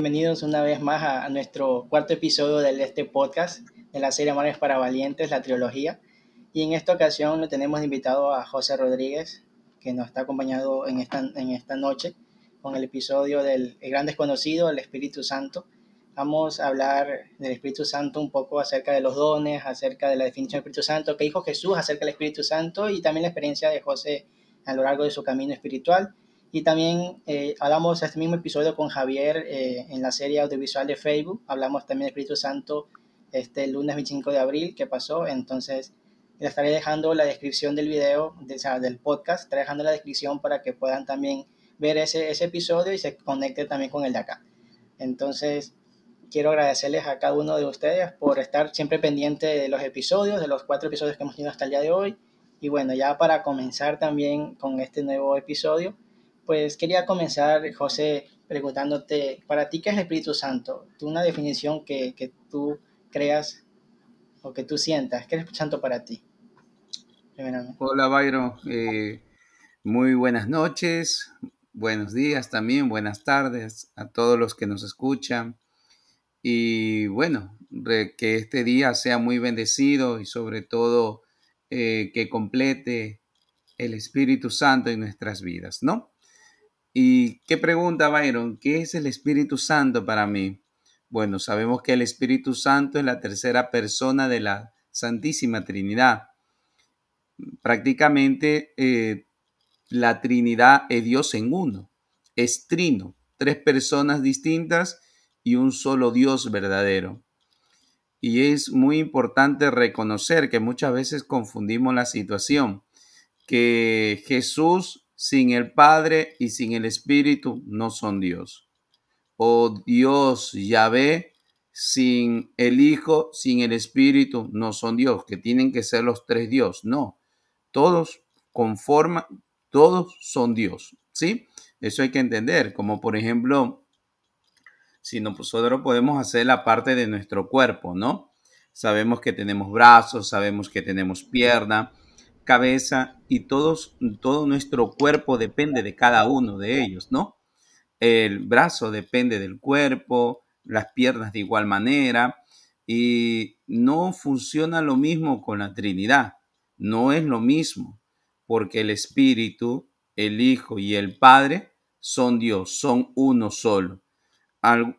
bienvenidos una vez más a, nuestro cuarto episodio de este podcast de la serie Amores para Valientes, la trilogía. Y en esta ocasión lo tenemos invitado a José Rodríguez, que nos está acompañado en esta, en esta noche con el episodio del Gran Desconocido, el Espíritu Santo. Vamos a hablar del Espíritu Santo un poco acerca de los dones, acerca de la definición del Espíritu Santo, qué dijo Jesús acerca del Espíritu Santo y también la experiencia de José a lo largo de su camino espiritual. Y también eh, hablamos este mismo episodio con Javier eh, en la serie audiovisual de Facebook. Hablamos también del Espíritu Santo este lunes 25 de abril que pasó. Entonces, le estaré dejando la descripción del video, de, del podcast, estaré dejando la descripción para que puedan también ver ese, ese episodio y se conecte también con el de acá. Entonces, quiero agradecerles a cada uno de ustedes por estar siempre pendiente de los episodios, de los cuatro episodios que hemos tenido hasta el día de hoy. Y bueno, ya para comenzar también con este nuevo episodio, pues quería comenzar, José, preguntándote, para ti, ¿qué es el Espíritu Santo? Una definición que, que tú creas o que tú sientas, ¿qué es el Espíritu Santo para ti? Hola, Byron. Eh, muy buenas noches, buenos días también, buenas tardes a todos los que nos escuchan. Y bueno, que este día sea muy bendecido y sobre todo eh, que complete el Espíritu Santo en nuestras vidas, ¿no? ¿Y qué pregunta, Byron? ¿Qué es el Espíritu Santo para mí? Bueno, sabemos que el Espíritu Santo es la tercera persona de la Santísima Trinidad. Prácticamente eh, la Trinidad es Dios en uno, es trino, tres personas distintas y un solo Dios verdadero. Y es muy importante reconocer que muchas veces confundimos la situación, que Jesús sin el Padre y sin el Espíritu no son Dios. O Dios Yahvé sin el Hijo, sin el Espíritu no son Dios, que tienen que ser los tres Dios. No, todos conforman, todos son Dios. ¿Sí? Eso hay que entender, como por ejemplo, si nosotros podemos hacer la parte de nuestro cuerpo, ¿no? Sabemos que tenemos brazos, sabemos que tenemos pierna, cabeza y todos, todo nuestro cuerpo depende de cada uno de ellos, ¿no? El brazo depende del cuerpo, las piernas de igual manera y no funciona lo mismo con la Trinidad, no es lo mismo, porque el Espíritu, el Hijo y el Padre son Dios, son uno solo.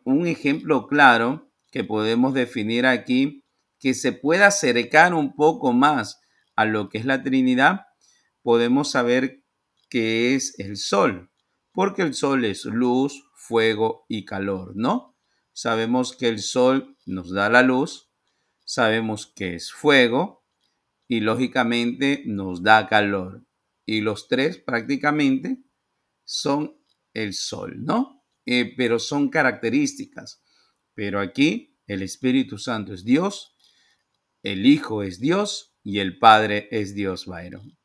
Un ejemplo claro que podemos definir aquí que se pueda acercar un poco más a lo que es la Trinidad, podemos saber que es el sol, porque el sol es luz, fuego y calor, ¿no? Sabemos que el sol nos da la luz, sabemos que es fuego y lógicamente nos da calor. Y los tres prácticamente son el sol, ¿no? Eh, pero son características. Pero aquí el Espíritu Santo es Dios, el Hijo es Dios y el Padre es Dios, Byron.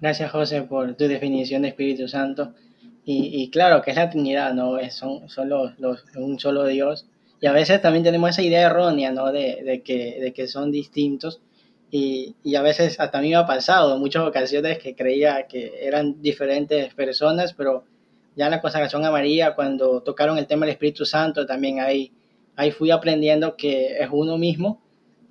Gracias, José, por tu definición de Espíritu Santo. Y, claro, que es la Trinidad, ¿no? son, son los, un solo Dios. Y a veces también tenemos esa idea errónea, ¿no? De, que, de que son distintos. Y, y, a veces hasta a mí me ha pasado en muchas ocasiones que creía que eran diferentes personas, pero ya en la consagración a María, cuando tocaron el tema del Espíritu Santo, también ahí, ahí fui aprendiendo que es uno mismo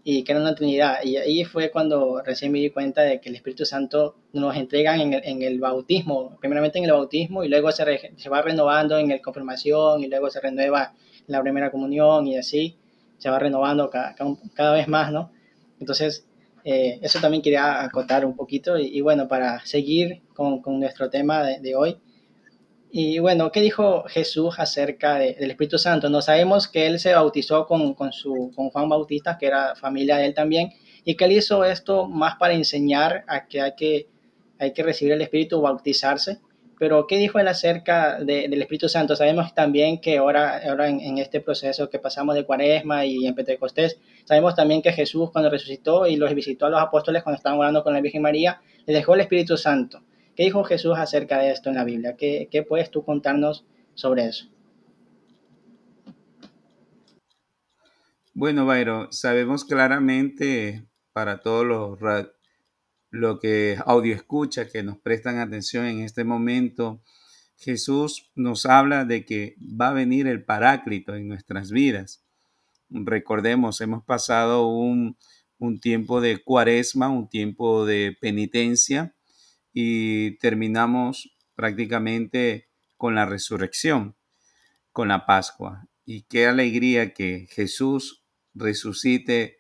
y que era una Trinidad. Y ahí fue cuando recién me di cuenta de que el Espíritu Santo nos entregan en el, en el bautismo, primeramente en el bautismo y luego se, se, va renovando en el confirmación y luego se renueva en la primera comunión y así se va renovando cada, cada vez más, ¿no? Entonces, eh, eso también quería acotar un poquito y, bueno, para seguir con, con nuestro tema de, de hoy, y bueno, ¿qué dijo Jesús acerca del Espíritu Santo? No sabemos que él se bautizó con, con, su, con Juan Bautista, que era familia de él también, y que él hizo esto más para enseñar a que hay que, hay que recibir el Espíritu, bautizarse. Pero, ¿qué dijo él acerca del Espíritu Santo? Sabemos también que ahora, ahora en, este proceso que pasamos de Cuaresma y en Pentecostés, sabemos también que Jesús cuando resucitó y los visitó a los apóstoles cuando estaban orando con la Virgen María, le dejó el Espíritu Santo. ¿Qué dijo Jesús acerca de esto en la Biblia? ¿Qué, puedes tú contarnos sobre eso? Bueno, Byron, sabemos claramente para todos los lo que audio escucha, que nos prestan atención en este momento, Jesús nos habla de que va a venir el Paráclito en nuestras vidas. Recordemos, hemos pasado un, un tiempo de cuaresma, un tiempo de penitencia y terminamos prácticamente con la resurrección, con la Pascua. Y qué alegría que Jesús resucite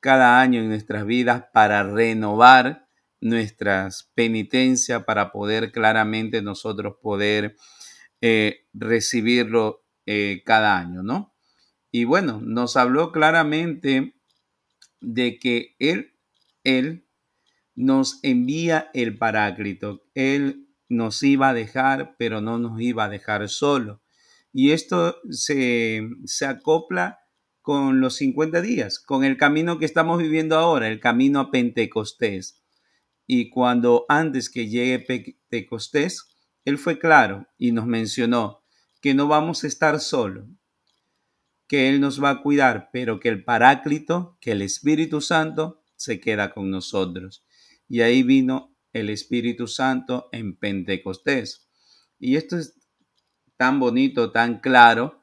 cada año en nuestras vidas para renovar nuestras penitencias, para poder claramente nosotros poder eh, recibirlo eh, cada año, ¿no? Y bueno, nos habló claramente de que Él, Él nos envía el Paráclito. Él nos iba a dejar, pero no nos iba a dejar solo. Y esto se, se acopla con los 50 días, con el camino que estamos viviendo ahora, el camino a Pentecostés. Y cuando antes que llegue Pentecostés, Él fue claro y nos mencionó que no vamos a estar solos, que Él nos va a cuidar, pero que el Paráclito, que el Espíritu Santo, se queda con nosotros. Y ahí vino el Espíritu Santo en Pentecostés. Y esto es tan bonito, tan claro,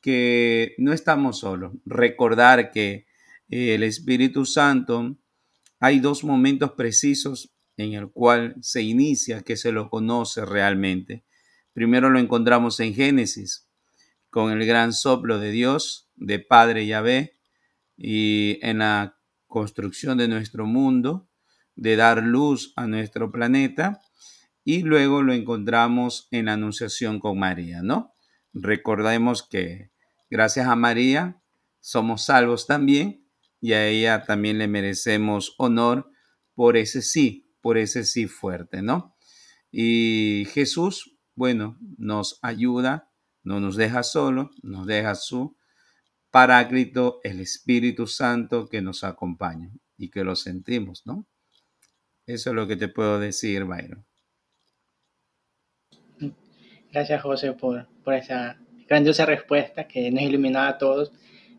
que no estamos solos. Recordar que eh, el Espíritu Santo, hay dos momentos precisos en el cual se inicia, que se lo conoce realmente. Primero lo encontramos en Génesis, con el gran soplo de Dios, de Padre Yahvé, y en la construcción de nuestro mundo, de dar luz a nuestro planeta, y luego lo encontramos en la Anunciación con María, ¿no? Recordemos que gracias a María somos salvos también, y a ella también le merecemos honor por ese sí, por ese sí fuerte, ¿no? Y Jesús, bueno, nos ayuda no nos deja solo, nos deja su Paráclito, el Espíritu Santo que nos acompaña y que lo sentimos, ¿no? Eso es lo que te puedo decir, Byron. Gracias, José, por, por esa grandiosa respuesta que nos ilumina a todos.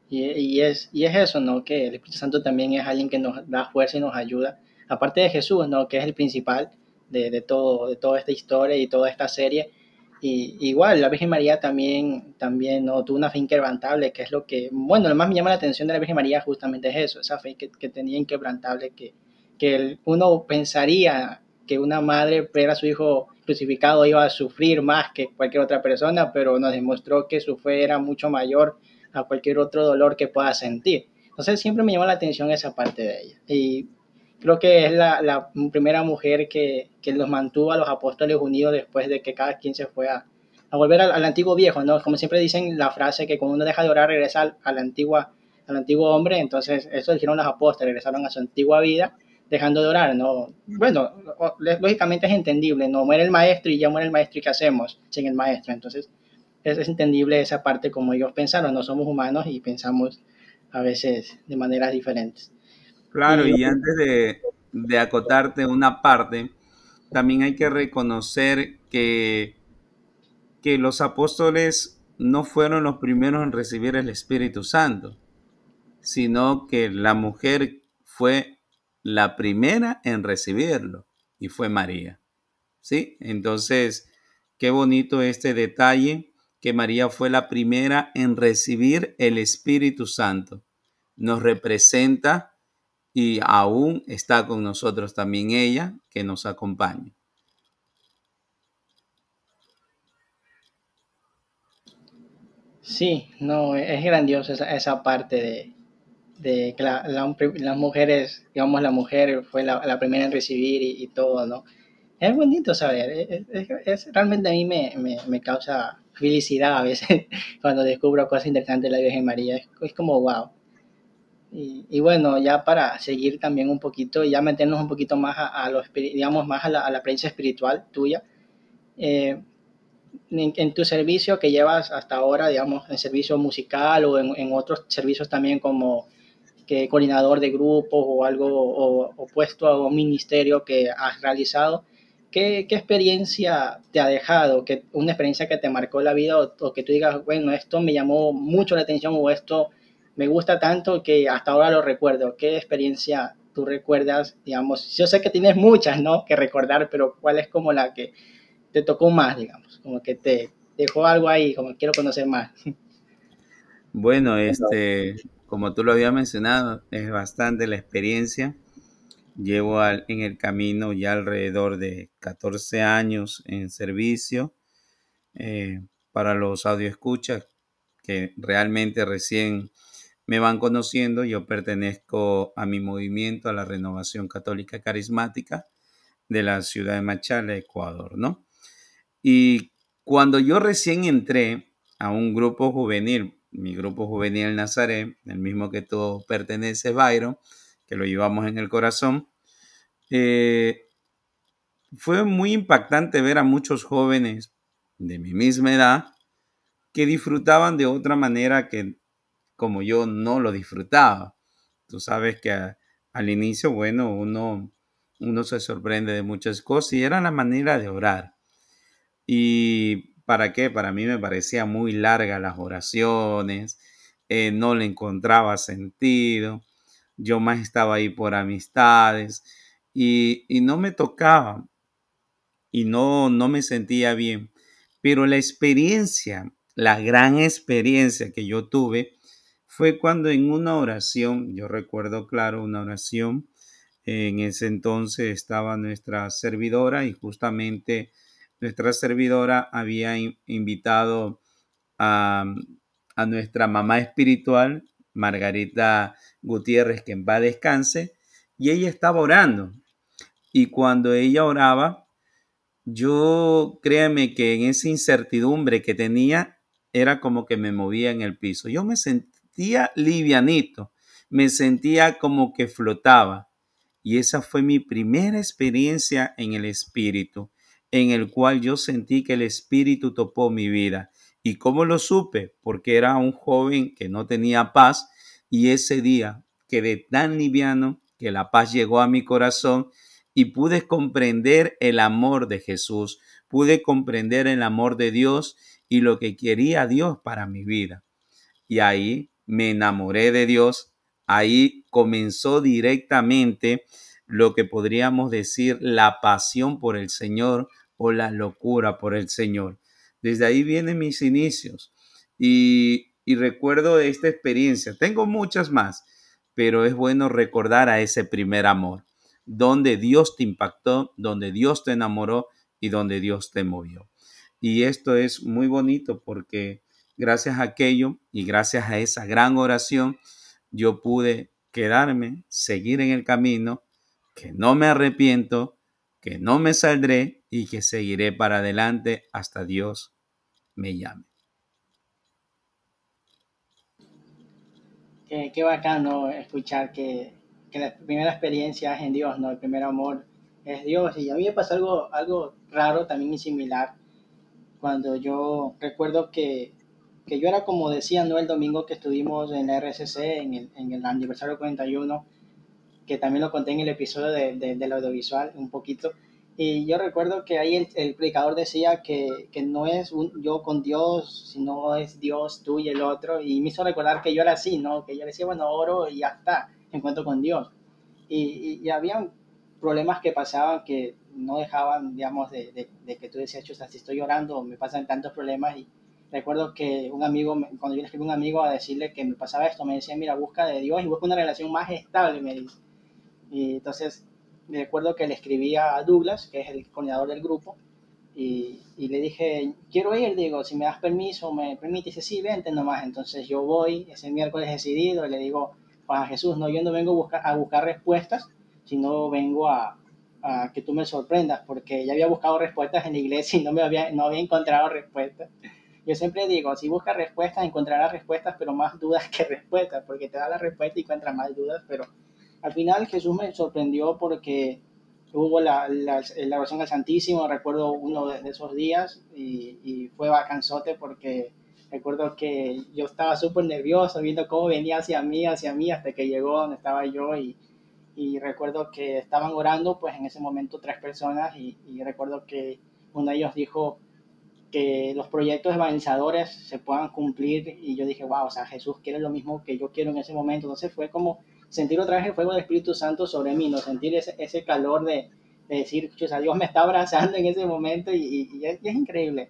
Y, y, es, y es eso, ¿no? Que el Espíritu Santo también es alguien que nos da fuerza y nos ayuda. Aparte de Jesús, ¿no? Que es el principal de, de, todo, de toda esta historia y toda esta serie y igual, la Virgen María también, también ¿no? tuvo una fe inquebrantable, que es lo que, bueno, lo más me llama la atención de la Virgen María justamente es eso, esa fe que, que tenía inquebrantable, que, que uno pensaría que una madre ver a su hijo crucificado iba a sufrir más que cualquier otra persona, pero nos demostró que su fe era mucho mayor a cualquier otro dolor que pueda sentir. Entonces siempre me llama la atención esa parte de ella. Y creo que es la, la primera mujer que, que, los mantuvo a los apóstoles unidos después de que cada quien se fue a, a volver al, al, antiguo viejo, ¿no? Como siempre dicen la frase que cuando uno deja de orar regresa al, a la antigua, al antiguo hombre, entonces eso dijeron los apóstoles, regresaron a su antigua vida dejando de orar, ¿no? Bueno, lógicamente es entendible, no muere el maestro y ya muere el maestro y ¿qué hacemos sin el maestro? Entonces es, es entendible esa parte como ellos pensaron, no somos humanos y pensamos a veces de maneras diferentes. Claro, y antes de, acotarte una parte, también hay que reconocer que, que los apóstoles no fueron los primeros en recibir el Espíritu Santo, sino que la mujer fue la primera en recibirlo y fue María. ¿Sí? Entonces, qué bonito este detalle que María fue la primera en recibir el Espíritu Santo. Nos representa y aún está con nosotros también ella que nos acompaña. Sí, no, es grandioso esa, esa parte de, de que la, las mujeres, digamos, la mujer fue la, la primera en recibir y, y, todo, ¿no? Es bonito saber, es, es, realmente a mí me, me, me, causa felicidad a veces cuando descubro cosas interesantes de la Virgen María, es como wow. Y, bueno, ya para seguir también un poquito, ya meternos un poquito más a, a los, digamos, más a la, a la prensa espiritual tuya, eh, en, en, tu servicio que llevas hasta ahora, digamos, en servicio musical o en, en otros servicios también como que coordinador de grupos o algo o, opuesto a un ministerio que has realizado, ¿qué, ¿qué, experiencia te ha dejado? ¿Qué, ¿Una experiencia que te marcó la vida o, o que tú digas, bueno, esto me llamó mucho la atención o esto me gusta tanto que hasta ahora lo recuerdo. ¿Qué experiencia tú recuerdas, digamos, yo sé que tienes muchas, ¿no? Que recordar, pero ¿cuál es como la que te tocó más, digamos? Como que te dejó algo ahí, como quiero conocer más. Bueno, este, como tú lo habías mencionado, es bastante la experiencia. Llevo en el camino ya alrededor de 14 años en servicio. Eh, para los escuchas que realmente recién me van conociendo, yo pertenezco a mi movimiento, a la Renovación Católica Carismática de la ciudad de Machala, Ecuador, ¿no? Y cuando yo recién entré a un grupo juvenil, mi grupo juvenil Nazaret, el mismo que tú perteneces, Byron, que lo llevamos en el corazón, eh, fue muy impactante ver a muchos jóvenes de mi misma edad que disfrutaban de otra manera que como yo no lo disfrutaba. Tú sabes que al inicio, bueno, uno, uno se sorprende de muchas cosas y era la manera de orar. ¿Y para qué? Para mí me parecía muy larga las oraciones, eh, no le encontraba sentido, yo más estaba ahí por amistades y, y no me tocaba y no, no me sentía bien. Pero la experiencia, la gran experiencia que yo tuve fue cuando en una oración, yo recuerdo claro una oración, en ese entonces estaba nuestra servidora y justamente nuestra servidora había invitado a, nuestra mamá espiritual, Margarita Gutiérrez, que en paz descanse, y ella estaba orando. Y cuando ella oraba, yo créeme que en esa incertidumbre que tenía era como que me movía en el piso. Yo me sentía livianito, me sentía como que flotaba. Y esa fue mi primera experiencia en el espíritu, en el cual yo sentí que el espíritu topó mi vida. ¿Y cómo lo supe? Porque era un joven que no tenía paz y ese día quedé tan liviano que la paz llegó a mi corazón y pude comprender el amor de Jesús, pude comprender el amor de Dios y lo que quería Dios para mi vida. Y ahí me enamoré de Dios, ahí comenzó directamente lo que podríamos decir la pasión por el Señor o la locura por el Señor. Desde ahí vienen mis inicios y, recuerdo esta experiencia. Tengo muchas más, pero es bueno recordar a ese primer amor donde Dios te impactó, donde Dios te enamoró y donde Dios te movió. Y esto es muy bonito porque gracias a aquello y gracias a esa gran oración, yo pude quedarme, seguir en el camino, que no me arrepiento, que no me saldré y que seguiré para adelante hasta Dios me llame. Qué, qué bacano escuchar que que la primera experiencia es en Dios, ¿no? El primer amor es Dios. Y a mí me pasó algo, algo raro también y similar cuando yo recuerdo que, que yo era como decía, ¿no? El domingo que estuvimos en la RCC, en el, en el aniversario 41, que también lo conté en el episodio de, del audiovisual un poquito. Y yo recuerdo que ahí el, el predicador decía que, que no es un, yo con Dios, sino es Dios, tú y el otro. Y me hizo recordar que yo era así, ¿no? Que yo decía, bueno, oro y ya está encuentro con Dios. Y, y, había problemas que pasaban que no dejaban, digamos, de, de, que tú decías, sea, si estoy llorando, me pasan tantos problemas. Y recuerdo que un amigo, cuando yo le escribí a un amigo a decirle que me pasaba esto, me decía, mira, busca de Dios y busca una relación más estable, me dice. Y entonces, me recuerdo que le escribí a Douglas, que es el coordinador del grupo, y, y, le dije, quiero ir, digo, si me das permiso, me permite, y dice, sí, vente nomás. Entonces yo voy ese miércoles decidido y le digo, a Jesús, no, yo no vengo a buscar, a buscar respuestas, sino vengo a, a, que tú me sorprendas, porque ya había buscado respuestas en la iglesia y no, me había, no había encontrado respuestas. Yo siempre digo, si buscas respuestas, encontrarás respuestas, pero más dudas que respuestas, porque te da la respuesta y encuentras más dudas, pero al final Jesús me sorprendió porque hubo la, la, la oración al Santísimo, recuerdo uno de, esos días, y, y fue vacanzote porque Recuerdo que yo estaba súper nervioso viendo cómo venía hacia mí, hacia mí, hasta que llegó donde estaba yo y, y recuerdo que estaban orando, pues en ese momento tres personas y, y recuerdo que uno de ellos dijo, que los proyectos evangelizadores se puedan cumplir y yo dije, wow, o sea, Jesús quiere lo mismo que yo quiero en ese momento. Entonces fue como sentir otra vez el fuego del Espíritu Santo sobre mí, ¿no? Sentir ese, ese calor de, de decir, o sea, Dios me está abrazando en ese momento y, y, es, increíble,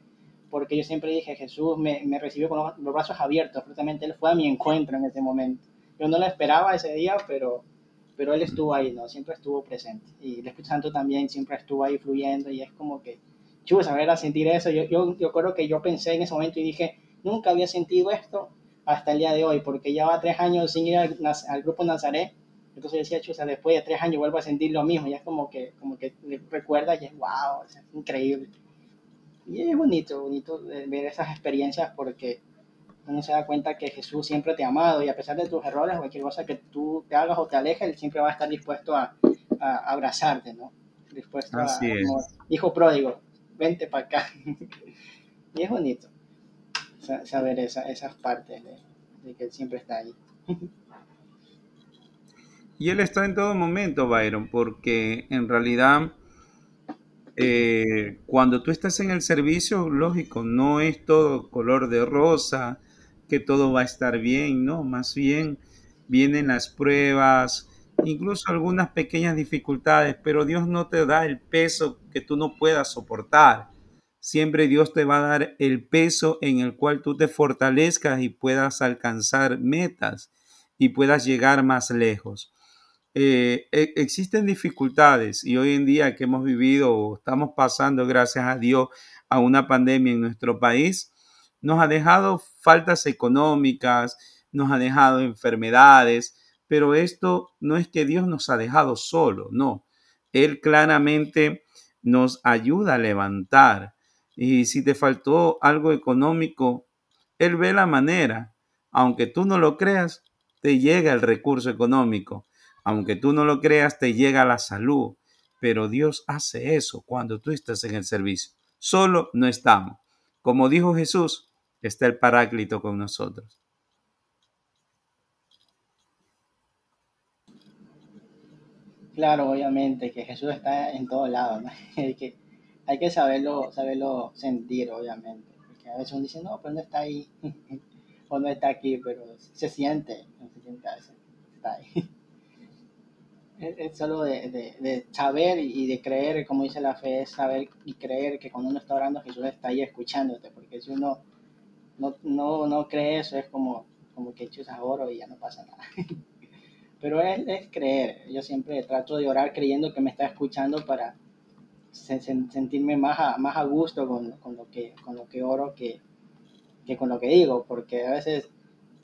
porque yo siempre dije, Jesús me, me recibió con los, los, brazos abiertos, justamente Él fue a mi encuentro en ese momento. Yo no lo esperaba ese día, pero, pero Él estuvo ahí, ¿no? Siempre estuvo presente. Y el Espíritu Santo también siempre estuvo ahí fluyendo y es como que chus, a ver, a sentir eso. Yo, yo, yo creo que yo pensé en ese momento y dije, nunca había sentido esto hasta el día de hoy, porque ya va tres años sin ir al, al grupo Nazaret. Entonces decía, chusa, después de tres años vuelvo a sentir lo mismo. Ya es como que, como que recuerda y es wow, es increíble. Y es bonito, bonito ver esas experiencias porque uno se da cuenta que Jesús siempre te ha amado y a pesar de tus errores, cualquier cosa que tú te hagas o te alejes, Él siempre va a estar dispuesto a, a abrazarte, ¿no? Dispuesto Así a, como hijo pródigo, vente para acá. y es bonito saber esa, esas partes de, de, que Él siempre está ahí. y Él está en todo momento, Byron, porque en realidad eh, cuando tú estás en el servicio, lógico, no es todo color de rosa, que todo va a estar bien, no, más bien vienen las pruebas, incluso algunas pequeñas dificultades, pero Dios no te da el peso que tú no puedas soportar. Siempre Dios te va a dar el peso en el cual tú te fortalezcas y puedas alcanzar metas y puedas llegar más lejos. Eh, existen dificultades y hoy en día que hemos vivido o estamos pasando, gracias a Dios, a una pandemia en nuestro país, nos ha dejado faltas económicas, nos ha dejado enfermedades, pero esto no es que Dios nos ha dejado solo, no. Él claramente nos ayuda a levantar. Y si te faltó algo económico, Él ve la manera. Aunque tú no lo creas, te llega el recurso económico. Aunque tú no lo creas, te llega la salud. Pero Dios hace eso cuando tú estás en el servicio. Solo no estamos. Como dijo Jesús, está el Paráclito con nosotros. Claro, obviamente, que Jesús está en todos lados, que, hay que saberlo, saberlo sentir, obviamente. Porque a veces uno dice, no, pero no está ahí, o no está aquí, pero se siente, se siente a veces, está ahí. Es, es solo de, de, de, saber y de creer, como dice la fe, es saber y creer que cuando uno está orando Jesús está ahí escuchándote, porque si uno no, no, no cree eso, es como, como que chuzas oro y ya no pasa nada. Pero es, es, creer. Yo siempre trato de orar creyendo que me está escuchando para sentirme más a, más a gusto con, con, lo que, con lo que oro que, que con lo que digo, porque a veces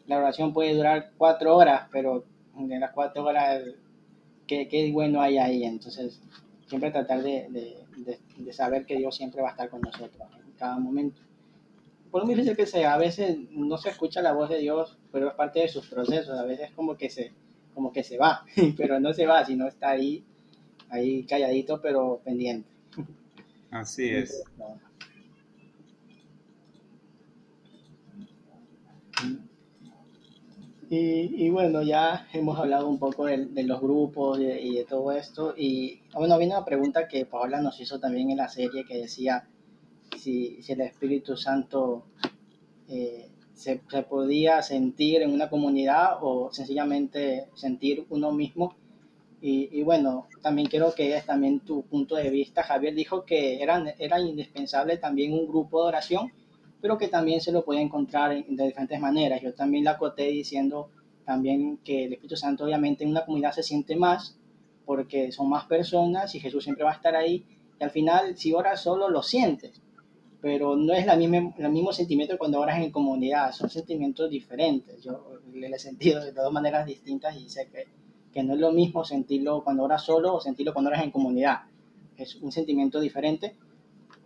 la oración puede durar cuatro horas, pero en las cuatro horas, ¿qué, qué bueno hay ahí? Entonces, siempre tratar de, de, de, de, saber que Dios siempre va a estar con nosotros en cada momento. Por muy difícil que sea, a veces no se escucha la voz de Dios, pero es parte de sus procesos, a veces como que se como que se va, pero no se va, sino está ahí, ahí calladito, pero pendiente. Así es. Y, y, bueno, ya hemos hablado un poco de, de los grupos y de, todo esto. Y bueno, viene una pregunta que Paola nos hizo también en la serie que decía si, si el Espíritu Santo eh, se, se, podía sentir en una comunidad o sencillamente sentir uno mismo. Y, y, bueno, también quiero que es también tu punto de vista. Javier dijo que era, era indispensable también un grupo de oración, pero que también se lo puede encontrar en, de diferentes maneras. Yo también la acoté diciendo también que el Espíritu Santo obviamente en una comunidad se siente más porque son más personas y Jesús siempre va a estar ahí. Y al final, si oras solo, lo sientes pero no es la misma, el mismo sentimiento cuando oras en comunidad, son sentimientos diferentes. Yo le he sentido de dos maneras distintas y sé que, que no es lo mismo sentirlo cuando oras solo o sentirlo cuando oras en comunidad. Es un sentimiento diferente.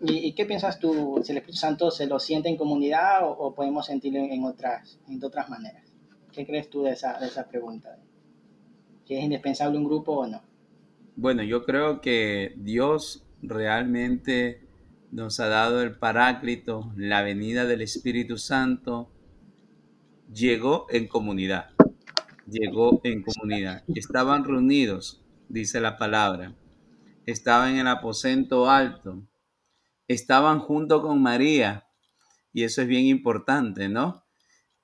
¿Y, qué piensas tú? ¿Si el Espíritu Santo se lo siente en comunidad o, podemos sentirlo en otras, en otras maneras? ¿Qué crees tú de esa, de esa pregunta? ¿Si es indispensable un grupo o no? Bueno, yo creo que Dios realmente nos ha dado el Paráclito, la venida del Espíritu Santo, llegó en comunidad. Llegó en comunidad. Estaban reunidos, dice la palabra. Estaban en el aposento alto. estaban junto con María. Y eso es bien importante, ¿no?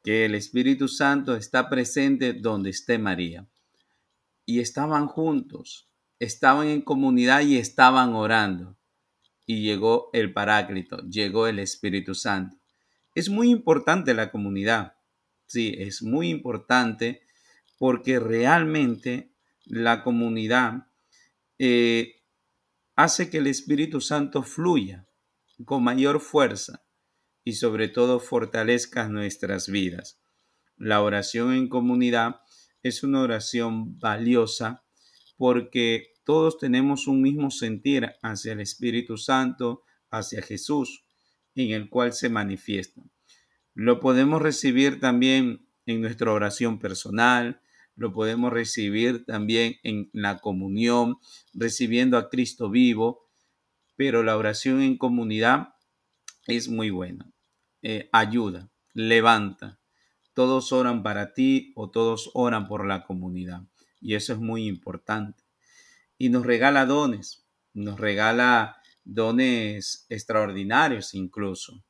Que el Espíritu Santo está presente donde esté María. Y estaban juntos, estaban en comunidad y estaban orando. Y llegó el Paráclito, llegó el Espíritu Santo. Es muy importante la comunidad. Sí, es muy importante porque realmente la comunidad eh, hace que el Espíritu Santo fluya con mayor fuerza y sobre todo fortalezca nuestras vidas. La oración en comunidad es una oración valiosa porque todos tenemos un mismo sentir hacia el Espíritu Santo, hacia Jesús, en el cual se manifiesta. Lo podemos recibir también en nuestra oración personal, lo podemos recibir también en la comunión, recibiendo a Cristo vivo, pero la oración en comunidad es muy buena. Eh, ayuda, levanta. Todos oran para ti o todos oran por la comunidad. Y eso es muy importante. Y nos regala dones, nos regala dones extraordinarios incluso.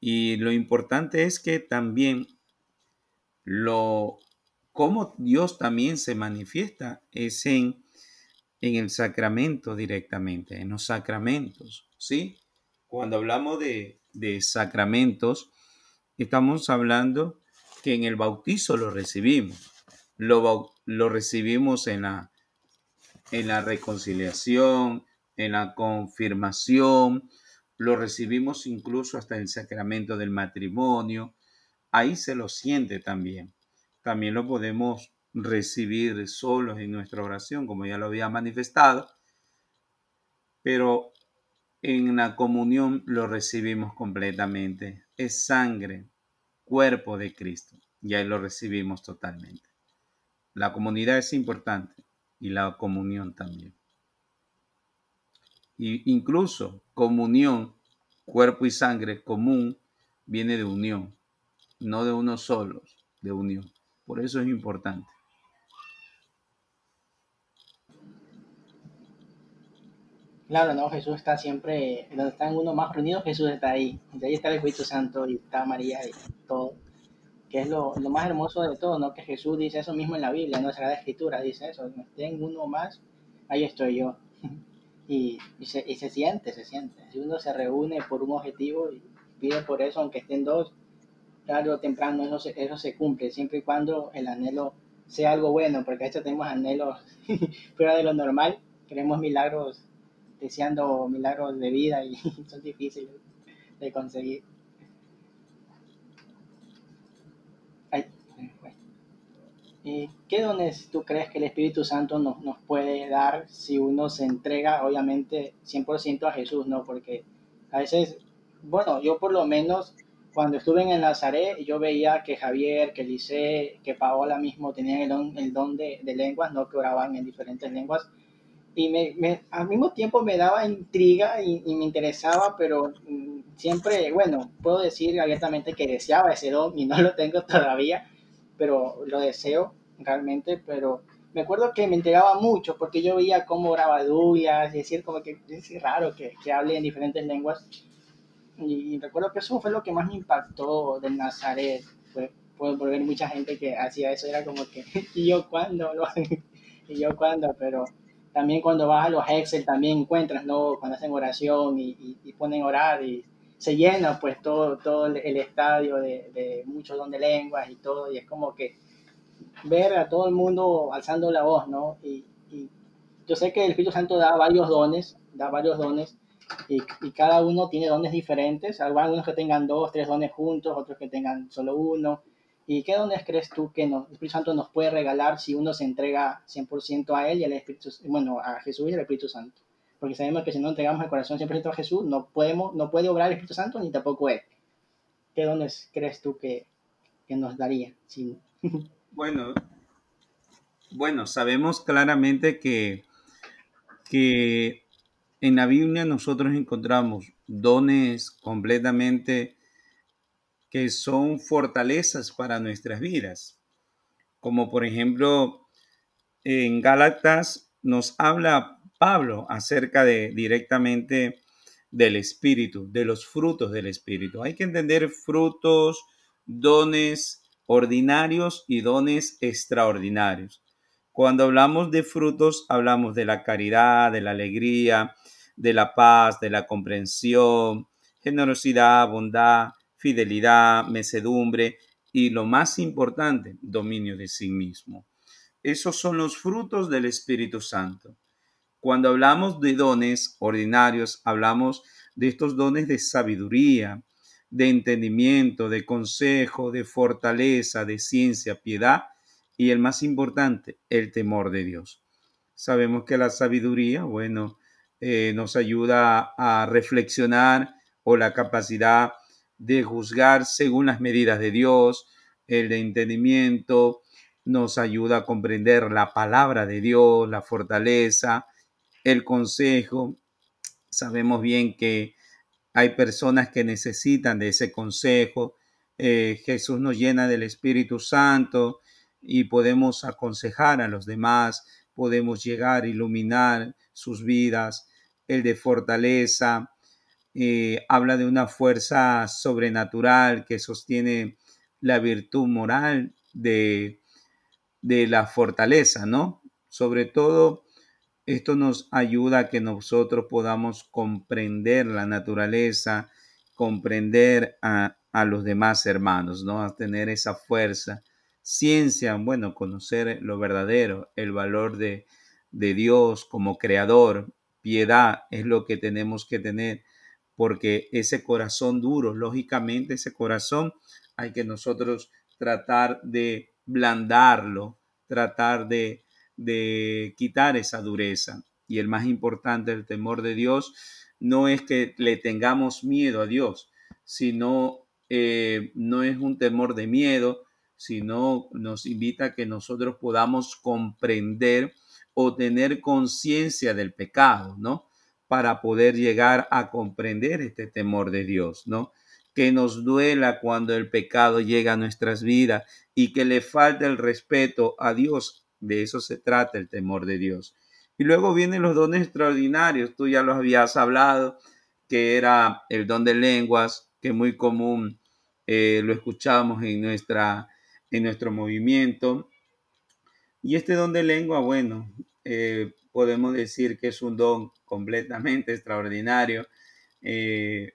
Y lo importante es que también lo cómo Dios también se manifiesta es en, en el sacramento directamente, en los sacramentos, ¿sí? Cuando hablamos de, de sacramentos, estamos hablando que en el bautizo lo recibimos, lo, lo recibimos en la, en la reconciliación, en la confirmación, lo recibimos incluso hasta el sacramento del matrimonio, ahí se lo siente también también lo podemos recibir solos en nuestra oración, como ya lo había manifestado, pero en la comunión lo recibimos completamente. Es sangre, cuerpo de Cristo, y ahí lo recibimos totalmente. La comunidad es importante y la comunión también. Y incluso comunión, cuerpo y sangre común, viene de unión, no de uno solos, de unión. Por eso es importante. Claro, no, Jesús está siempre, donde están uno más reunidos, Jesús está ahí. Y ahí está el Espíritu Santo y está María y todo. Que es lo, más hermoso de todo, ¿no? Que Jesús dice eso mismo en la Biblia, en Sagrada Escritura, dice eso. Estén uno más, ahí estoy yo. y se siente, se siente. Si uno se reúne por un objetivo y pide por eso, aunque estén dos, tarde o temprano eso se, eso se cumple, siempre y cuando el anhelo sea algo bueno, porque a veces tenemos anhelos fuera de lo normal, queremos milagros, deseando milagros de vida y son difíciles de conseguir. ¿Qué dones tú crees que el Espíritu Santo nos, nos puede dar si uno se entrega, obviamente, 100% a Jesús, ¿no? Porque a veces, bueno, yo por lo menos cuando estuve en el Nazaret, yo veía que Javier, que Lice, que Paola mismo tenían el don, el don de, de, lenguas, no que oraban en diferentes lenguas. Y me, me, al mismo tiempo me daba intriga y, y, me interesaba, pero mm, siempre, bueno, puedo decir abiertamente que deseaba ese don y no lo tengo todavía, pero lo deseo realmente, pero me acuerdo que me entregaba mucho porque yo veía cómo oraba Douglas, y decir como que es raro que, que hable en diferentes lenguas y, recuerdo que eso fue lo que más me impactó del Nazaret. Fue por ver mucha gente que hacía eso. Era como que, ¿y yo cuándo? ¿Y yo cuándo? Pero también cuando vas a los Excel también encuentras, ¿no? Cuando hacen oración y, y, ponen orar y se llena pues todo, todo el estadio de, de muchos don de lenguas y todo. Y es como que ver a todo el mundo alzando la voz, ¿no? Y, y yo sé que el Espíritu Santo da varios dones, da varios dones y, y, cada uno tiene dones diferentes. Algunos que tengan dos, tres dones juntos, otros que tengan solo uno. ¿Y qué dones crees tú que nos, el Espíritu Santo nos puede regalar si uno se entrega 100% a Él y al Espíritu, bueno, a Jesús y al Espíritu Santo? Porque sabemos que si no entregamos el corazón 100% a Jesús, no, podemos, no puede obrar el Espíritu Santo ni tampoco Él. ¿Qué dones crees tú que, que nos daría? Sí. Bueno, bueno, sabemos claramente que, que en la Biblia nosotros encontramos dones completamente que son fortalezas para nuestras vidas. Como por ejemplo, en Gálatas nos habla Pablo acerca de directamente del Espíritu, de los frutos del Espíritu. Hay que entender frutos, dones ordinarios y dones extraordinarios. Cuando hablamos de frutos, hablamos de la caridad, de la alegría, de la paz, de la comprensión, generosidad, bondad, fidelidad, mecedumbre y lo más importante, dominio de sí mismo. Esos son los frutos del Espíritu Santo. Cuando hablamos de dones ordinarios, hablamos de estos dones de sabiduría, de entendimiento, de consejo, de fortaleza, de ciencia, piedad y el más importante, el temor de Dios. Sabemos que la sabiduría, bueno, eh, nos ayuda a reflexionar o la capacidad de juzgar según las medidas de Dios, el entendimiento, nos ayuda a comprender la palabra de Dios, la fortaleza, el consejo. Sabemos bien que hay personas que necesitan de ese consejo. Eh, Jesús nos llena del Espíritu Santo y podemos aconsejar a los demás, podemos llegar a iluminar sus vidas. El de fortaleza eh, habla de una fuerza sobrenatural que sostiene la virtud moral de, de la fortaleza, ¿no? Sobre todo esto nos ayuda a que nosotros podamos comprender la naturaleza, comprender a, los demás hermanos, ¿no? A tener esa fuerza. Ciencia, bueno, conocer lo verdadero, el valor de, de Dios como creador. Piedad es lo que tenemos que tener porque ese corazón duro, lógicamente ese corazón hay que nosotros tratar de blandarlo, tratar de, de quitar esa dureza. Y el más importante, el temor de Dios, no es que le tengamos miedo a Dios, sino eh, no es un temor de miedo, sino nos invita a que nosotros podamos comprender o tener conciencia del pecado, ¿no? Para poder llegar a comprender este temor de Dios, ¿no? Que nos duela cuando el pecado llega a nuestras vidas y que le falta el respeto a Dios de eso se trata el temor de Dios. Y luego vienen los dones extraordinarios. Tú ya los habías hablado, que era el don de lenguas, que muy común eh, lo escuchamos en, nuestra, en nuestro movimiento. Y este don de lengua, bueno, eh, podemos decir que es un don completamente extraordinario. Eh,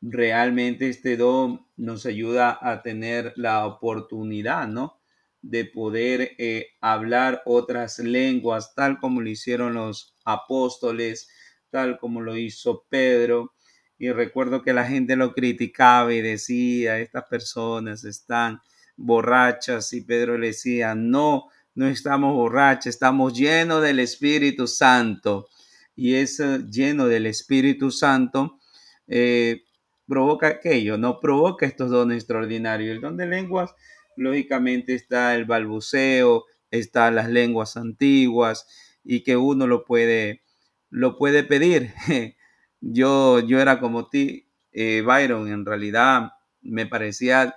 realmente este don nos ayuda a tener la oportunidad, ¿no? de poder eh, hablar otras lenguas, tal como lo hicieron los apóstoles, tal como lo hizo Pedro. Y recuerdo que la gente lo criticaba y decía, estas personas están borrachas y Pedro le decía, no, no estamos borrachos, estamos llenos del Espíritu Santo. Y ese lleno del Espíritu Santo eh, provoca aquello, no provoca estos dones extraordinarios. El don de lenguas lógicamente está el balbuceo, están las lenguas antiguas y que uno lo puede, lo puede pedir. Yo, yo era como ti, eh, Byron, en realidad me parecía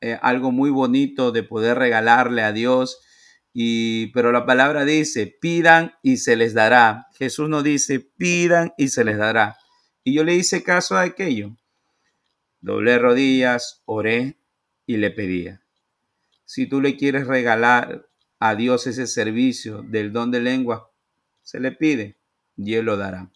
eh, algo muy bonito de poder regalarle a Dios. Y, pero la palabra dice, pidan y se les dará. Jesús no dice, pidan y se les dará. Y yo le hice caso a aquello. Doblé rodillas, oré y le pedía. Si tú le quieres regalar a Dios ese servicio del don de lengua, se le pide y Él lo dará.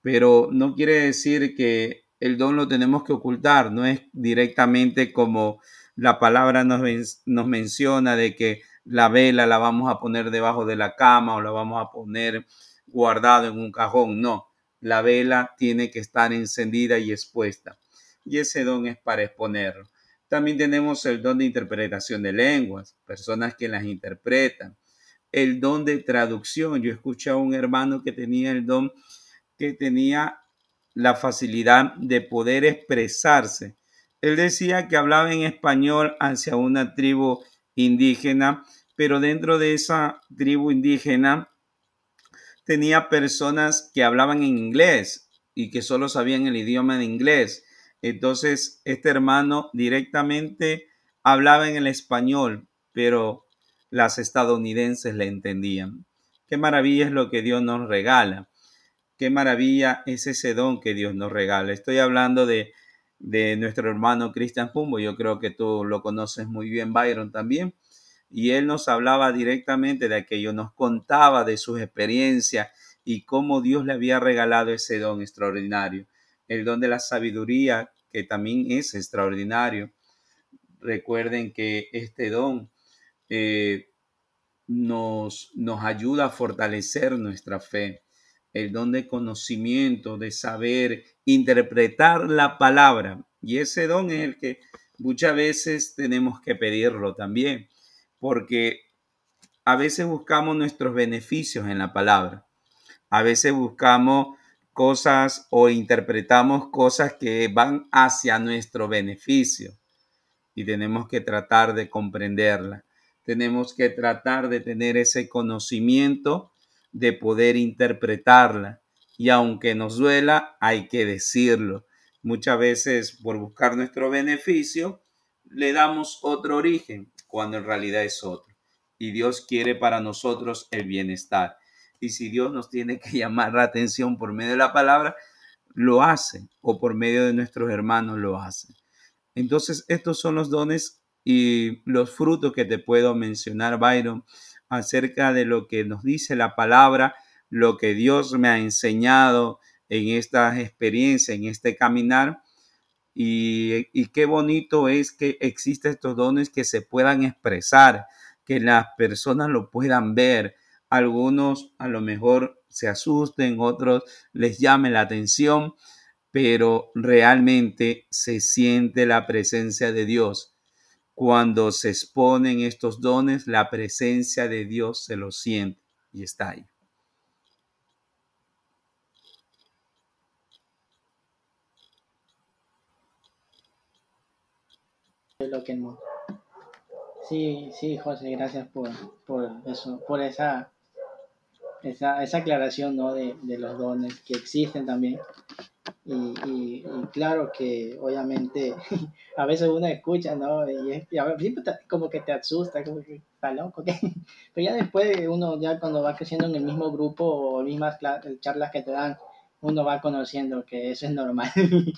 Pero no quiere decir que el don lo tenemos que ocultar, no es directamente como la palabra nos, nos menciona de que la vela la vamos a poner debajo de la cama o la vamos a poner guardado en un cajón, no, la vela tiene que estar encendida y expuesta. Y ese don es para exponerlo. También tenemos el don de interpretación de lenguas, personas que las interpretan. El don de traducción. Yo escuché a un hermano que tenía el don, que tenía la facilidad de poder expresarse. Él decía que hablaba en español hacia una tribu indígena, pero dentro de esa tribu indígena tenía personas que hablaban en inglés y que solo sabían el idioma de inglés. Entonces, este hermano directamente hablaba en el español, pero las estadounidenses le entendían. Qué maravilla es lo que Dios nos regala. Qué maravilla es ese don que Dios nos regala. Estoy hablando de, de nuestro hermano Cristian Jumbo, yo creo que tú lo conoces muy bien, Byron también, y él nos hablaba directamente de aquello, nos contaba de sus experiencias y cómo Dios le había regalado ese don extraordinario, el don de la sabiduría, que también es extraordinario. Recuerden que este don eh, nos, nos ayuda a fortalecer nuestra fe el don de conocimiento, de saber interpretar la palabra. Y ese don es el que muchas veces tenemos que pedirlo también, porque a veces buscamos nuestros beneficios en la palabra. A veces buscamos cosas o interpretamos cosas que van hacia nuestro beneficio y tenemos que tratar de comprenderla. Tenemos que tratar de tener ese conocimiento de poder interpretarla. Y aunque nos duela, hay que decirlo. Muchas veces por buscar nuestro beneficio, le damos otro origen, cuando en realidad es otro. Y Dios quiere para nosotros el bienestar. Y si Dios nos tiene que llamar la atención por medio de la palabra, lo hace, o por medio de nuestros hermanos lo hace. Entonces, estos son los dones y los frutos que te puedo mencionar, Byron, acerca de lo que nos dice la palabra, lo que Dios me ha enseñado en esta experiencia, en este caminar. Y, y qué bonito es que existen estos dones que se puedan expresar, que las personas lo puedan ver. Algunos a lo mejor se asusten, otros les llame la atención, pero realmente se siente la presencia de Dios cuando se exponen estos dones, la presencia de Dios se lo siente y está ahí. Sí, sí, José, gracias por, eso, por esa, esa, aclaración ¿no? de, de los dones que existen también y, y, claro que obviamente a veces uno escucha, ¿no? Y, es, a veces como que te asusta, como que está loco, pero ya después uno ya cuando va creciendo en el mismo grupo o mismas charlas que te dan, uno va conociendo que eso es normal.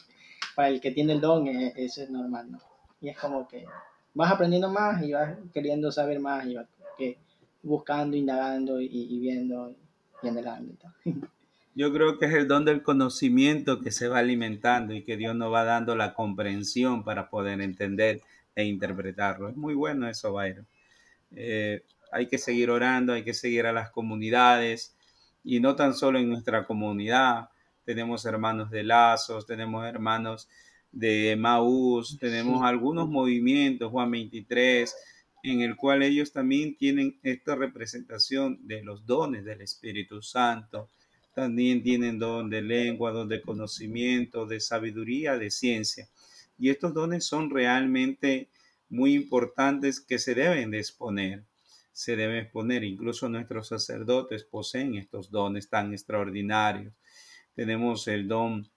Para el que tiene el don, eh, eso es normal, ¿no? Y es como que vas aprendiendo más y vas queriendo saber más y vas que buscando, indagando y, y viendo y anhelando y todo. Yo creo que es el don del conocimiento que se va alimentando y que Dios nos va dando la comprensión para poder entender e interpretarlo. Es muy bueno eso, Byron. Eh, hay que seguir orando, hay que seguir a las comunidades y no tan solo en nuestra comunidad. Tenemos hermanos de Lazos, tenemos hermanos de Maús, tenemos algunos movimientos, Juan 23, en el cual ellos también tienen esta representación de los dones del Espíritu Santo también tienen don de lengua, don de conocimiento, de sabiduría, de ciencia. Y estos dones son realmente muy importantes que se deben de exponer. Se deben exponer, incluso nuestros sacerdotes poseen estos dones tan extraordinarios. Tenemos el don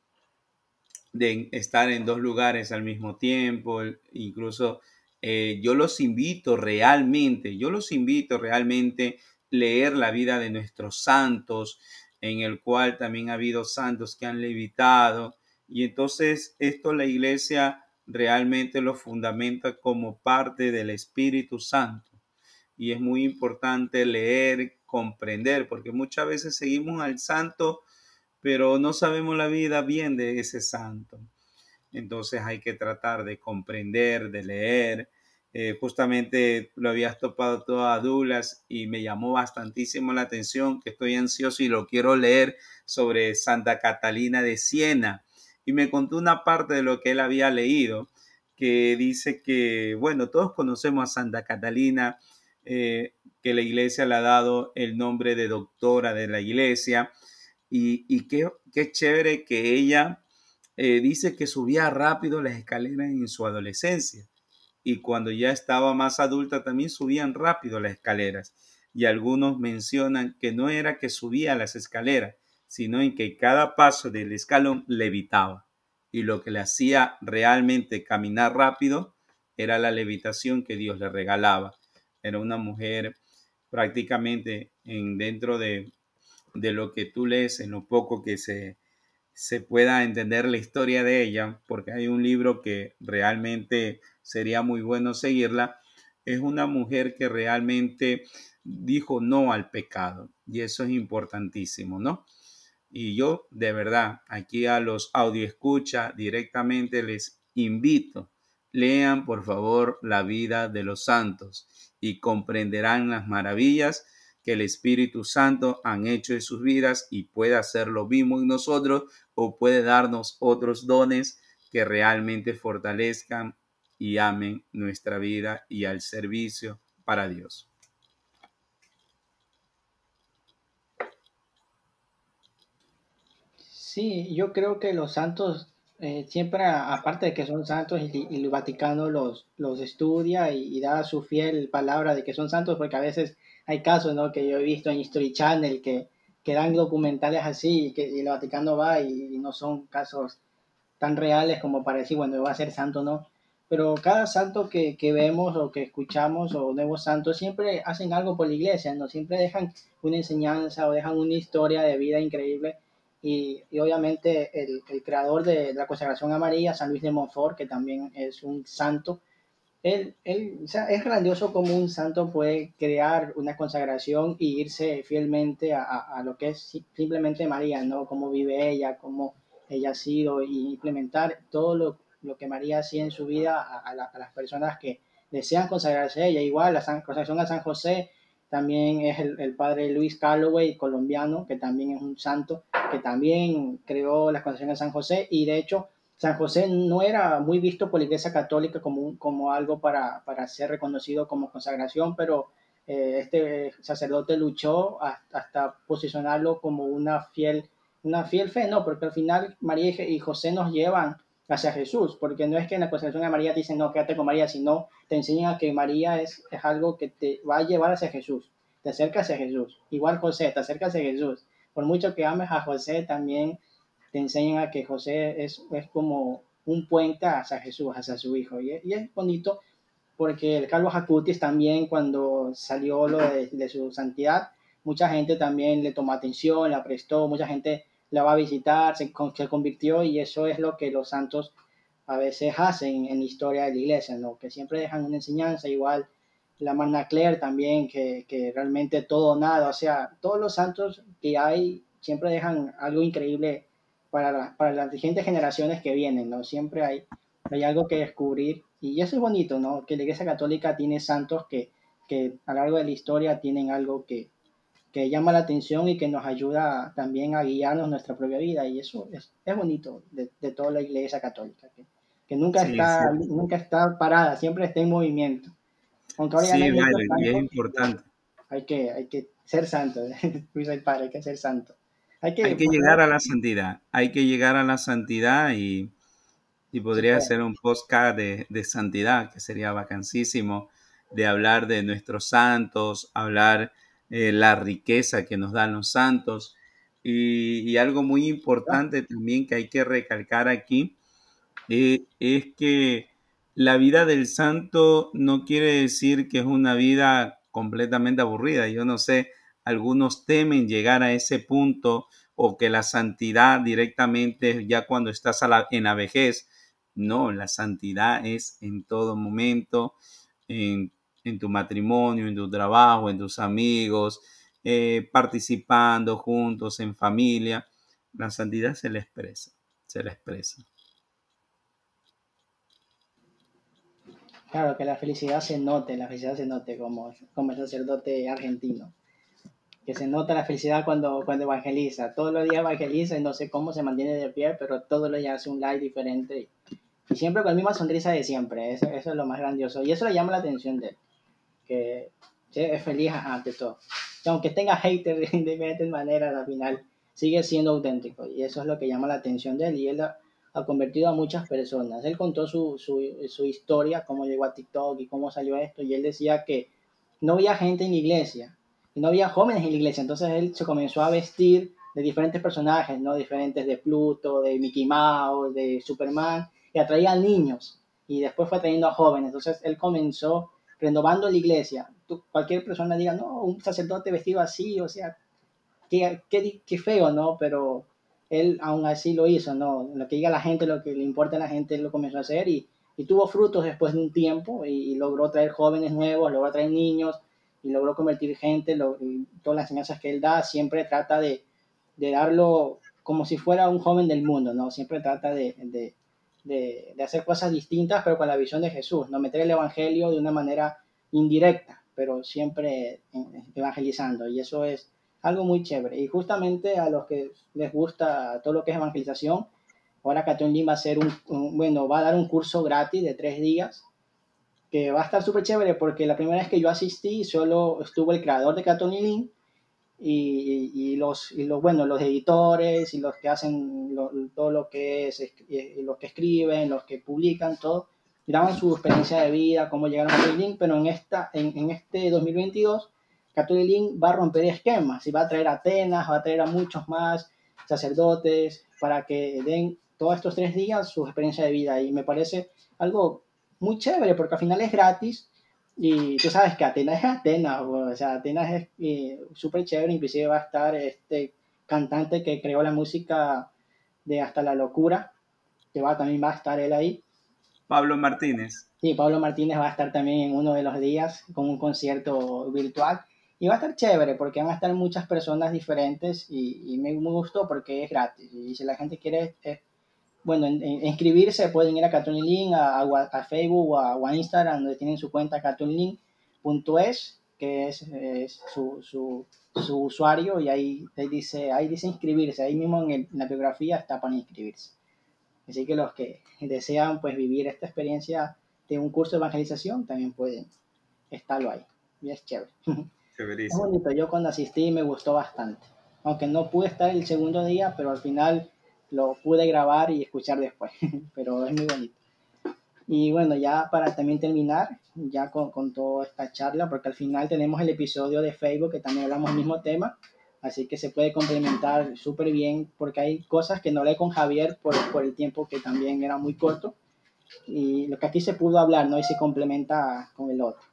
de estar en dos lugares al mismo tiempo, incluso eh, yo los invito realmente, yo los invito realmente leer la vida de nuestros santos, en el cual también ha habido santos que han levitado. Y entonces esto la iglesia realmente lo fundamenta como parte del Espíritu Santo. Y es muy importante leer, comprender, porque muchas veces seguimos al santo, pero no sabemos la vida bien de ese santo. Entonces hay que tratar de comprender, de leer, eh, justamente lo habías topado todo a Douglas y me llamó bastantísimo la atención que estoy ansioso y lo quiero leer sobre Santa Catalina de Siena. Y me contó una parte de lo que él había leído, que dice que, bueno, todos conocemos a Santa Catalina, eh, que la iglesia le ha dado el nombre de doctora de la iglesia, y, y qué, qué chévere que ella eh, dice que subía rápido las escaleras en su adolescencia y cuando ya estaba más adulta también subían rápido las escaleras. Y algunos mencionan que no era que subía las escaleras, sino en que cada paso del escalón levitaba. Y lo que le hacía realmente caminar rápido era la levitación que Dios le regalaba. Era una mujer prácticamente en, dentro de de lo que tú lees, en lo poco que se, se pueda entender la historia de ella, porque hay un libro que realmente sería muy bueno seguirla, es una mujer que realmente dijo no al pecado y eso es importantísimo, ¿no? Y yo de verdad aquí a los escucha directamente les invito, lean por favor la vida de los santos y comprenderán las maravillas que el Espíritu Santo han hecho en sus vidas y puede hacer lo mismo en nosotros o puede darnos otros dones que realmente fortalezcan y amen nuestra vida y al servicio para Dios. Sí, yo creo que los santos eh, siempre, aparte de que son santos y, el Vaticano los, los estudia y, da su fiel palabra de que son santos, porque a veces hay casos ¿no? que yo he visto en History Channel que, que dan documentales así y que el Vaticano va y, no son casos tan reales como para decir, bueno, va a ser santo, ¿no? Pero cada santo que, que vemos o que escuchamos o nuevos santos siempre hacen algo por la iglesia, ¿no? Siempre dejan una enseñanza o dejan una historia de vida increíble y, obviamente el, creador de la consagración amarilla, San Luis de Montfort, que también es un santo, él, él es grandioso como un santo puede crear una consagración y irse fielmente a, lo que es simplemente María, ¿no? Cómo vive ella, cómo ella ha sido, y implementar todo lo, lo que María hacía en su vida a, las personas que desean consagrarse a ella. Igual la consagración a San José también es el, padre Luis Calloway, colombiano, que también es un santo, que también creó la concepción de San José y de hecho San José no era muy visto por la Iglesia Católica como, como algo para, para ser reconocido como consagración, pero eh, este sacerdote luchó hasta, posicionarlo como una fiel, una fiel fe, ¿no? Porque al final María y José nos llevan hacia Jesús, porque no es que en la consagración de María te dicen, no, quédate con María, sino te enseñan que María es, es algo que te va a llevar hacia Jesús, te acerca hacia Jesús. Igual José, te acerca hacia Jesús. Por mucho que ames a José, también te enseñan a que José es, es como un puente hacia Jesús, hacia su hijo. Y, y es bonito porque el Carlos Acutis también cuando salió lo de, de su santidad, mucha gente también le tomó atención, la prestó, mucha gente la va a visitar, se, se convirtió y eso es lo que los santos a veces hacen en la historia de la iglesia, ¿no? que siempre dejan una enseñanza, igual la Magna Claire también, que, que realmente todo nada, o sea, todos los santos que hay siempre dejan algo increíble para, para las siguientes generaciones que vienen, ¿no? Siempre hay, hay algo que descubrir y eso es bonito, ¿no? Que la Iglesia Católica tiene santos que, que a lo largo de la historia tienen algo que, que llama la atención y que nos ayuda también a guiarnos nuestra propia vida. Y eso es, es bonito de, de, toda la iglesia católica, que, que nunca, está, nunca está parada, siempre está en movimiento. Aunque sí, y es importante. Hay que, hay que ser santo, Luis el Padre, hay que ser santo. Hay que, hay que llegar a la santidad, hay que llegar a la santidad y, y podría sí, ser un podcast de, de, santidad, que sería vacancísimo, de hablar de nuestros santos, hablar eh, la riqueza que nos dan los santos. Y, algo muy importante también que hay que recalcar aquí eh, es que la vida del santo no quiere decir que es una vida completamente aburrida. Yo no sé, algunos temen llegar a ese punto o que la santidad directamente ya cuando estás en la vejez. No, la santidad es en todo momento, en en tu matrimonio, en tu trabajo, en tus amigos, eh, participando juntos, en familia. La santidad se le expresa, se le expresa. Claro, que la felicidad se note, la felicidad se note como, como el sacerdote argentino. Que se nota la felicidad cuando, cuando evangeliza. Todos los días evangeliza y no sé cómo se mantiene de pie, pero todos los días hace un live diferente. Y siempre con la misma sonrisa de siempre. Eso, eso es lo más grandioso. Y eso le llama la atención de él que es feliz ante todo. Y aunque tenga haters de diferentes maneras, al final sigue siendo auténtico. Y eso es lo que llama la atención de él. Y él ha, convertido a muchas personas. Él contó su, su, su, historia, cómo llegó a TikTok y cómo salió esto. Y él decía que no había gente en la iglesia. Y no había jóvenes en la iglesia. Entonces él se comenzó a vestir de diferentes personajes, ¿no? Diferentes de Pluto, de Mickey Mouse, de Superman. Y atraía a niños. Y después fue trayendo a jóvenes. Entonces él comenzó renovando la iglesia. Tú, cualquier persona diga, no, un sacerdote vestido así, o sea, qué, qué, qué feo, ¿no? Pero él aún así lo hizo, ¿no? Lo que diga la gente, lo que le importa a la gente, él lo comenzó a hacer y, y tuvo frutos después de un tiempo y, logró traer jóvenes nuevos, logró traer niños y logró convertir gente, lo, todas las enseñanzas que él da, siempre trata de, de, darlo como si fuera un joven del mundo, ¿no? Siempre trata de, de, hacer cosas distintas, pero con la visión de Jesús, ¿no? Meter el Evangelio de una manera indirecta, pero siempre evangelizando y eso es algo muy chévere. Y justamente a los que les gusta todo lo que es evangelización, ahora Catherine va a hacer un, bueno, va a dar un curso gratis de tres días que va a estar súper chévere porque la primera vez que yo asistí solo estuvo el creador de Catherine y, y, los, y los, bueno, los editores y los que hacen todo lo que es, los que escriben, los que publican, todo, daban su experiencia de vida, cómo llegaron a Catherine pero en, esta, en, en este 2022 Catulín va a romper esquemas y va a traer a Atenas, va a traer a muchos más sacerdotes para que den todos estos tres días su experiencia de vida. Y me parece algo muy chévere porque al final es gratis y tú sabes que Atenas es Atenas, o sea, Atenas es eh, súper chévere, inclusive va a estar este cantante que creó la música de Hasta la Locura, que va, también va a estar él ahí. Pablo Martínez. Sí, Pablo Martínez va a estar también en uno de los días con un concierto virtual. Y va a estar chévere porque van a estar muchas personas diferentes y, me, gustó porque es gratis. Y si la gente quiere, eh, bueno, inscribirse, pueden ir a Cartoon Link, a, a, Facebook o a, Instagram, donde tienen su cuenta cartoonlink.es, que es, su, su, su, usuario, y ahí, dice, ahí dice inscribirse. Ahí mismo en, la biografía está para inscribirse. Así que los que desean pues vivir esta experiencia de un curso de evangelización también pueden estarlo ahí. Y es chévere. Es bonito, yo cuando asistí me gustó bastante. Aunque no pude estar el segundo día, pero al final lo pude grabar y escuchar después. pero es muy bonito. Y bueno, ya para también terminar, ya con, con, toda esta charla, porque al final tenemos el episodio de Facebook que también hablamos del mismo tema, así que se puede complementar súper bien, porque hay cosas que no hablé con Javier por, por, el tiempo que también era muy corto, y lo que aquí se pudo hablar, ¿no? Y se complementa con el otro.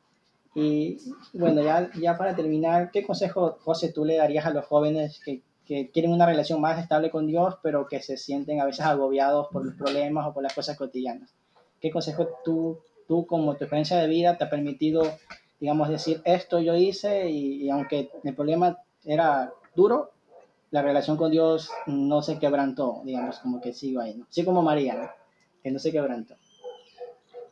Y bueno, ya, ya para terminar, ¿qué consejo, José, tú le darías a los jóvenes que, que quieren una relación más estable con Dios, pero que se sienten a veces agobiados por los problemas o por las cosas cotidianas? ¿Qué consejo tú, tú como tu experiencia de vida te ha permitido, digamos, decir, esto yo hice y, aunque el problema era duro, la relación con Dios no se quebrantó, digamos, como que sigo ahí, ¿no? Así como María, que no se quebrantó.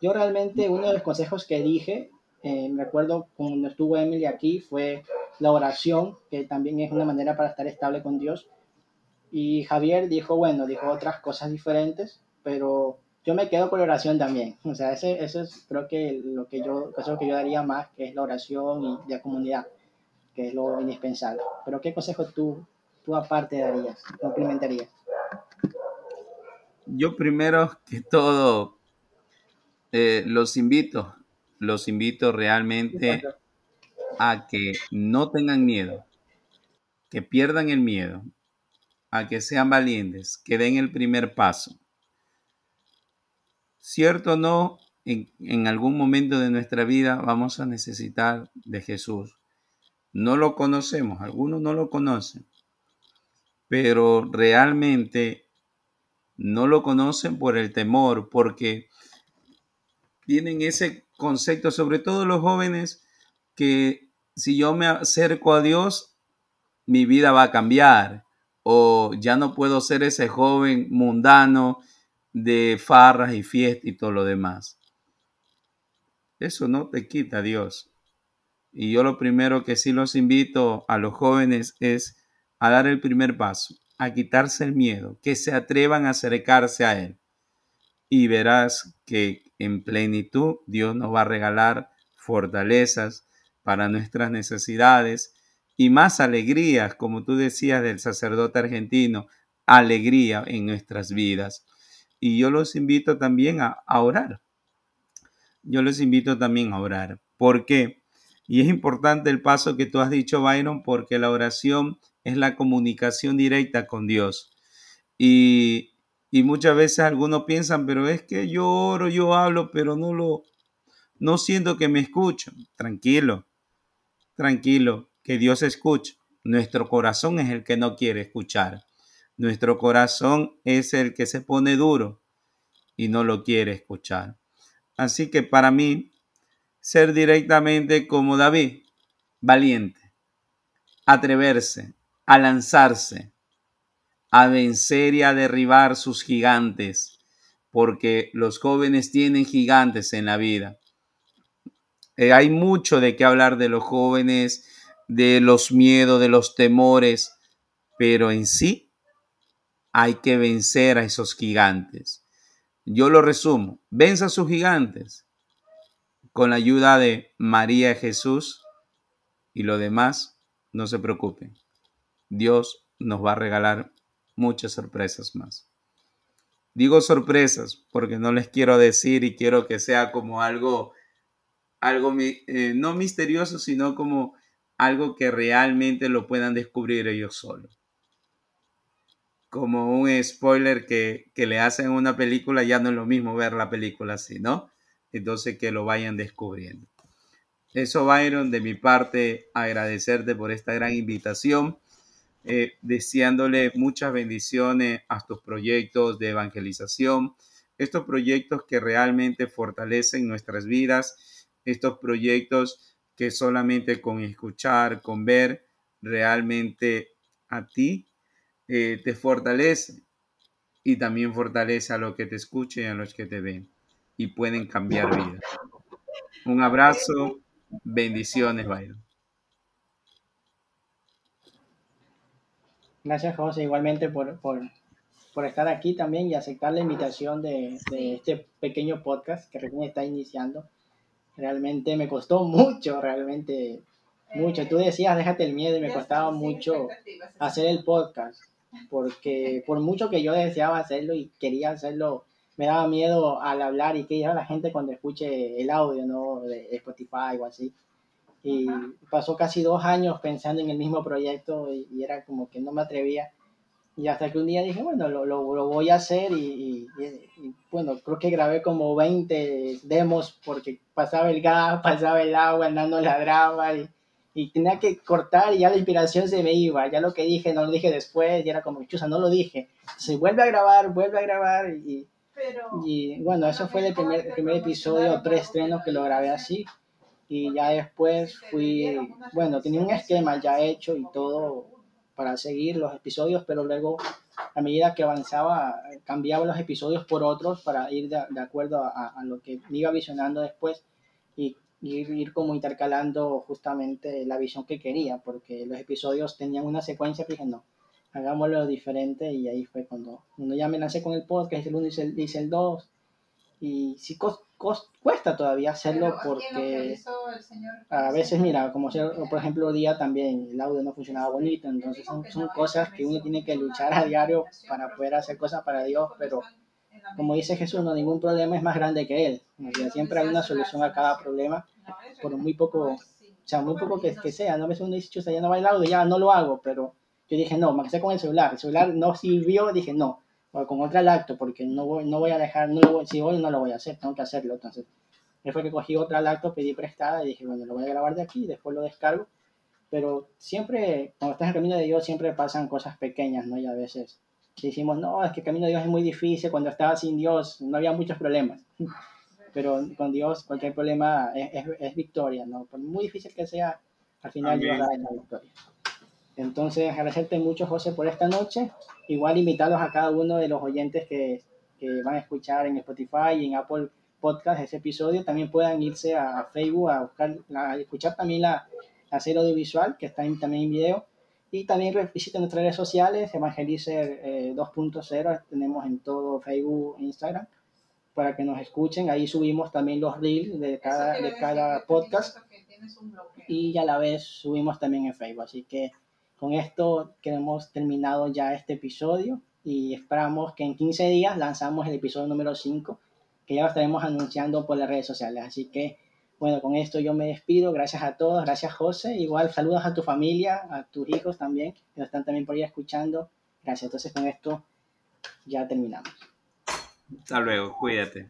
Yo realmente uno de los consejos que dije eh, me acuerdo cuando estuvo Emily aquí, fue la oración, que también es una manera para estar estable con Dios. Y Javier dijo, bueno, dijo otras cosas diferentes, pero yo me quedo con la oración también. O sea, ese, eso es creo que lo que yo, eso que yo daría más, que es la oración y la comunidad, que es lo indispensable. Pero ¿qué consejo tú, tú aparte darías, complementarías? Yo primero que todo eh, los invito los invito realmente a que no tengan miedo, que pierdan el miedo, a que sean valientes, que den el primer paso. Cierto o no, en, en, algún momento de nuestra vida vamos a necesitar de Jesús. No lo conocemos, algunos no lo conocen, pero realmente no lo conocen por el temor, porque tienen ese concepto, sobre todo los jóvenes, que si yo me acerco a Dios, mi vida va a cambiar o ya no puedo ser ese joven mundano de farras y fiestas y todo lo demás. Eso no te quita Dios. Y yo lo primero que sí los invito a los jóvenes es a dar el primer paso, a quitarse el miedo, que se atrevan a acercarse a Él. Y verás que en plenitud, Dios nos va a regalar fortalezas para nuestras necesidades y más alegrías, como tú decías del sacerdote argentino, alegría en nuestras vidas. Y yo los invito también a, orar. Yo los invito también a orar. ¿Por qué? Y es importante el paso que tú has dicho, Byron, porque la oración es la comunicación directa con Dios. Y y muchas veces algunos piensan, pero es que yo oro, yo hablo, pero no lo, no siento que me escuchan. Tranquilo, tranquilo, que Dios escucha. Nuestro corazón es el que no quiere escuchar. Nuestro corazón es el que se pone duro y no lo quiere escuchar. Así que para mí, ser directamente como David, valiente, atreverse, a lanzarse, a vencer y a derribar sus gigantes, porque los jóvenes tienen gigantes en la vida. Eh, hay mucho de qué hablar de los jóvenes, de los miedos, de los temores, pero en sí hay que vencer a esos gigantes. Yo lo resumo, venza a sus gigantes con la ayuda de María Jesús y lo demás, no se preocupen. Dios nos va a regalar muchas sorpresas más. Digo sorpresas porque no les quiero decir y quiero que sea como algo, algo eh, no misterioso, sino como algo que realmente lo puedan descubrir ellos solos como un spoiler que, le hacen una película, ya no es lo mismo ver la película así, ¿no? Entonces que lo vayan descubriendo. Eso, Byron, de mi parte, agradecerte por esta gran invitación, eh, deseándole muchas bendiciones a tus proyectos de evangelización, estos proyectos que realmente fortalecen nuestras vidas, estos proyectos que solamente con escuchar, con ver, realmente a ti eh, te fortalece y también fortalece a los que te escuchen y a los que te ven y pueden cambiar vidas. Un abrazo, bendiciones, Byron. Gracias, José, igualmente por, por, estar aquí también y aceptar la invitación de, de, este pequeño podcast que recién está iniciando. Realmente me costó mucho, realmente mucho. Tú decías, déjate el miedo y me costaba mucho hacer el podcast porque por mucho que yo deseaba hacerlo y quería hacerlo, me daba miedo al hablar y que diga la gente cuando escuche el audio, ¿no? De Spotify o así. Y pasó casi dos años pensando en el mismo proyecto y, era como que no me atrevía. Y hasta que un día dije, bueno, lo, lo, lo voy a hacer y, y, bueno, creo que grabé como 20 demos porque pasaba el gas, pasaba el agua, andando ladraba y y tenía que cortar y ya la inspiración se me iba, ya lo que dije no lo dije después y era como, chusa, no lo dije. Se vuelve a grabar, vuelve a grabar y, y bueno, eso fue el primer, primer episodio, tres estrenos que lo grabé así y ya después fui, bueno, tenía un esquema ya hecho y todo para seguir los episodios, pero luego a medida que avanzaba cambiaba los episodios por otros para ir de, acuerdo a, lo que iba visionando después y ir, como intercalando justamente la visión que quería, porque los episodios tenían una secuencia, dije, no, hagámoslo diferente y ahí fue cuando, cuando ya me lancé con el podcast, el 1 y el 2, y cuesta todavía hacerlo porque a veces, mira, como por ejemplo el día también el audio no funcionaba bonito, entonces son, son cosas que uno tiene que luchar a diario para poder hacer cosas para Dios, pero como dice Jesús, no ningún problema es más grande que él. siempre hay una solución a cada problema, por muy poco, o sea, muy poco que, que sea. No veces uno dice, ya no va el audio, ya no lo hago, pero yo dije, no, me quedé con el celular. El celular no sirvió, dije, no, o con otra lacto, porque no voy, no voy a dejar, no lo si hoy no lo voy a hacer, tengo que hacerlo. Entonces, fue que cogí otra lacto, pedí prestada y dije, bueno, lo voy a grabar de aquí, después lo descargo. Pero siempre, cuando estás en el camino de Dios, siempre pasan cosas pequeñas, ¿no? Y a veces decimos, no, es que el camino de Dios es muy difícil, cuando estaba sin Dios no había muchos problemas, pero con Dios cualquier problema es, es, victoria, ¿no? Por muy difícil que sea, al final Dios da la victoria. Entonces, agradecerte mucho, José, por esta noche. Igual invitarlos a cada uno de los oyentes que, que van a escuchar en Spotify y en Apple Podcast ese episodio, también puedan irse a Facebook a buscar, a escuchar también la, la serie audiovisual que está también en video y también visiten nuestras redes sociales, Evangelizer 2.0, eh, tenemos en todo Facebook e Instagram, para que nos escuchen. Ahí subimos también los reels de cada, de cada podcast y a la vez subimos también en Facebook. Así que con esto que hemos terminado ya este episodio y esperamos que en 15 días lanzamos el episodio número 5, que ya lo estaremos anunciando por las redes sociales. Así que bueno, con esto yo me despido. Gracias a todos. Gracias, José. Igual saludos a tu familia, a tus hijos también, que nos están también por ahí escuchando. Gracias. Entonces, con esto ya terminamos. Hasta luego. Cuídate.